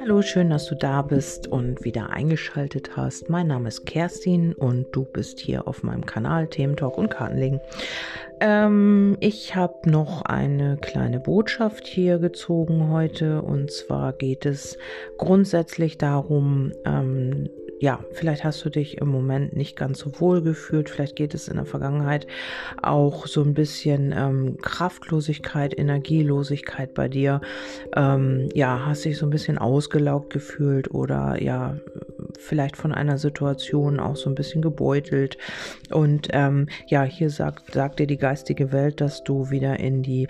Hallo, schön, dass du da bist und wieder eingeschaltet hast. Mein Name ist Kerstin und du bist hier auf meinem Kanal Themen Talk und Kartenlegen. Ähm, ich habe noch eine kleine Botschaft hier gezogen heute und zwar geht es grundsätzlich darum, ähm, ja, vielleicht hast du dich im Moment nicht ganz so wohl gefühlt, vielleicht geht es in der Vergangenheit auch so ein bisschen ähm, Kraftlosigkeit, Energielosigkeit bei dir. Ähm, ja, hast dich so ein bisschen ausgelaugt gefühlt oder ja, vielleicht von einer Situation auch so ein bisschen gebeutelt. Und ähm, ja, hier sagt, sagt dir die geistige Welt, dass du wieder in die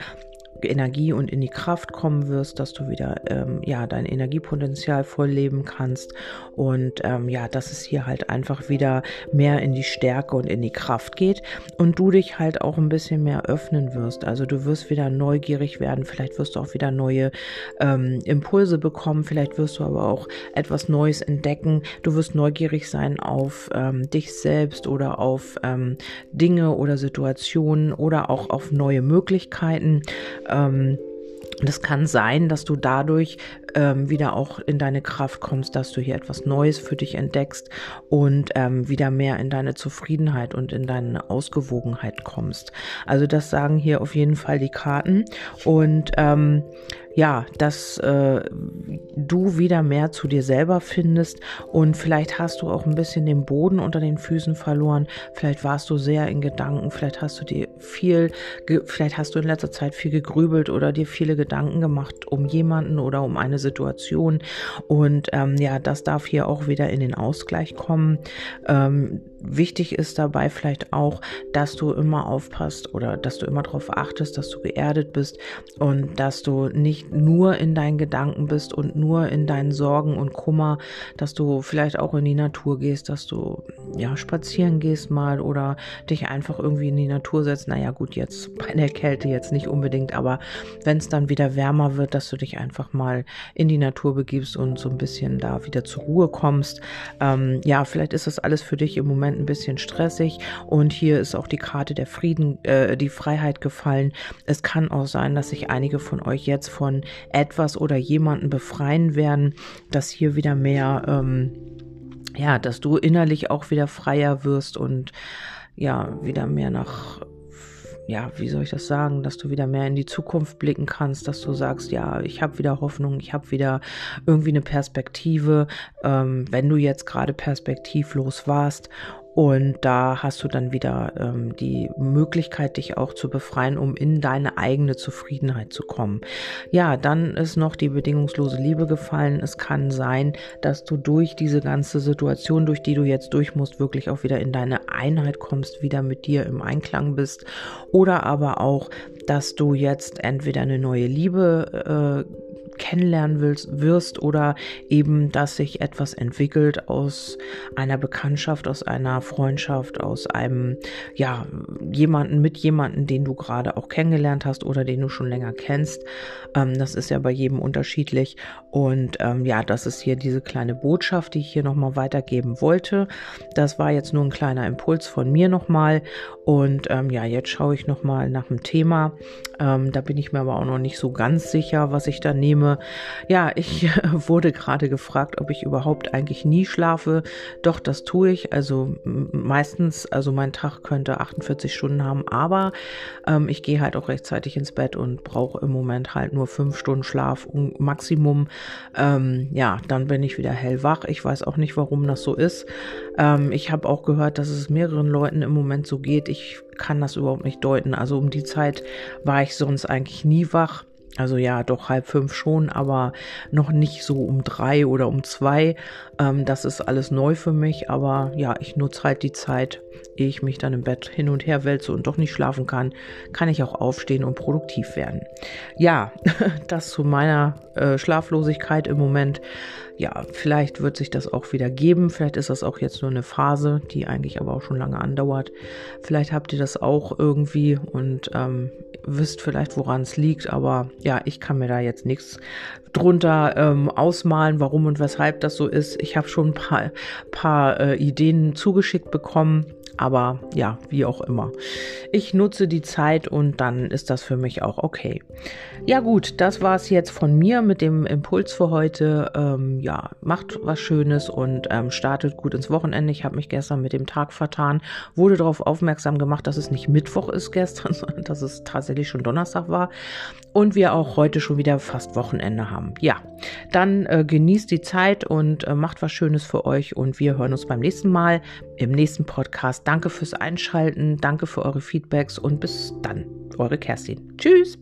Energie und in die Kraft kommen wirst, dass du wieder ähm, ja dein Energiepotenzial voll leben kannst und ähm, ja, dass es hier halt einfach wieder mehr in die Stärke und in die Kraft geht und du dich halt auch ein bisschen mehr öffnen wirst. Also du wirst wieder neugierig werden, vielleicht wirst du auch wieder neue ähm, Impulse bekommen, vielleicht wirst du aber auch etwas Neues entdecken. Du wirst neugierig sein auf ähm, dich selbst oder auf ähm, Dinge oder Situationen oder auch auf neue Möglichkeiten. Ähm, das kann sein, dass du dadurch ähm, wieder auch in deine Kraft kommst, dass du hier etwas Neues für dich entdeckst und ähm, wieder mehr in deine Zufriedenheit und in deine Ausgewogenheit kommst. Also das sagen hier auf jeden Fall die Karten und ähm, ja, dass äh, du wieder mehr zu dir selber findest und vielleicht hast du auch ein bisschen den Boden unter den Füßen verloren. Vielleicht warst du sehr in Gedanken, vielleicht hast du dir viel, vielleicht hast du in letzter Zeit viel gegrübelt oder dir viele Gedanken gemacht um jemanden oder um eine Situation. Und ähm, ja, das darf hier auch wieder in den Ausgleich kommen. Ähm, wichtig ist dabei vielleicht auch, dass du immer aufpasst oder dass du immer darauf achtest, dass du geerdet bist und dass du nicht nur in deinen Gedanken bist und nur in deinen Sorgen und Kummer, dass du vielleicht auch in die Natur gehst, dass du ja spazieren gehst mal oder dich einfach irgendwie in die Natur setzt. Naja, gut, jetzt bei der Kälte jetzt nicht unbedingt, aber wenn es dann wieder wärmer wird, dass du dich einfach mal in die Natur begibst und so ein bisschen da wieder zur Ruhe kommst. Ähm, ja, vielleicht ist das alles für dich im Moment Moment ein bisschen stressig und hier ist auch die Karte der Frieden, äh, die Freiheit gefallen. Es kann auch sein, dass sich einige von euch jetzt von etwas oder jemanden befreien werden, dass hier wieder mehr, ähm, ja, dass du innerlich auch wieder freier wirst und ja, wieder mehr nach ja, wie soll ich das sagen, dass du wieder mehr in die Zukunft blicken kannst, dass du sagst, ja, ich habe wieder Hoffnung, ich habe wieder irgendwie eine Perspektive, ähm, wenn du jetzt gerade perspektivlos warst und da hast du dann wieder ähm, die Möglichkeit, dich auch zu befreien, um in deine eigene Zufriedenheit zu kommen. Ja, dann ist noch die bedingungslose Liebe gefallen. Es kann sein, dass du durch diese ganze Situation, durch die du jetzt durch musst, wirklich auch wieder in deine Einheit kommst, wieder mit dir im Einklang bist. Oder aber auch, dass du jetzt entweder eine neue Liebe äh, kennenlernen willst, wirst oder eben, dass sich etwas entwickelt aus einer Bekanntschaft, aus einer Freundschaft, aus einem, ja, jemanden mit jemanden, den du gerade auch kennengelernt hast oder den du schon länger kennst. Ähm, das ist ja bei jedem unterschiedlich. Und ähm, ja, das ist hier diese kleine Botschaft, die ich hier nochmal weitergeben wollte. Das war jetzt nur ein kleiner Impuls von mir nochmal. Und ähm, ja, jetzt schaue ich nochmal nach dem Thema. Ähm, da bin ich mir aber auch noch nicht so ganz sicher, was ich da nehme. Stimme. Ja, ich wurde gerade gefragt, ob ich überhaupt eigentlich nie schlafe. Doch, das tue ich. Also meistens, also mein Tag könnte 48 Stunden haben, aber ähm, ich gehe halt auch rechtzeitig ins Bett und brauche im Moment halt nur fünf Stunden Schlaf Maximum. Ähm, ja, dann bin ich wieder hellwach. Ich weiß auch nicht, warum das so ist. Ähm, ich habe auch gehört, dass es mehreren Leuten im Moment so geht. Ich kann das überhaupt nicht deuten. Also um die Zeit war ich sonst eigentlich nie wach. Also ja, doch halb fünf schon, aber noch nicht so um drei oder um zwei. Ähm, das ist alles neu für mich, aber ja, ich nutze halt die Zeit, ehe ich mich dann im Bett hin und her wälze und doch nicht schlafen kann, kann ich auch aufstehen und produktiv werden. Ja, das zu meiner äh, Schlaflosigkeit im Moment. Ja, vielleicht wird sich das auch wieder geben. Vielleicht ist das auch jetzt nur eine Phase, die eigentlich aber auch schon lange andauert. Vielleicht habt ihr das auch irgendwie und ähm, wisst vielleicht, woran es liegt. Aber ja, ich kann mir da jetzt nichts drunter ähm, ausmalen, warum und weshalb das so ist. Ich habe schon ein paar, paar äh, Ideen zugeschickt bekommen Aber ja, wie auch immer. Ich nutze die Zeit und dann ist das für mich auch okay. Ja gut, das war es jetzt von mir mit dem Impuls für heute. Ähm, ja, macht was Schönes und ähm, startet gut ins Wochenende. Ich habe mich gestern mit dem Tag vertan, wurde darauf aufmerksam gemacht, dass es nicht Mittwoch ist gestern, sondern dass es tatsächlich schon Donnerstag war und wir auch heute schon wieder fast Wochenende haben. Ja, dann äh, genießt die Zeit und äh, macht was Schönes für euch und wir hören uns beim nächsten Mal im nächsten Podcast. Danke fürs Einschalten, danke für eure Feedbacks und bis dann, eure Kerstin. Tschüss!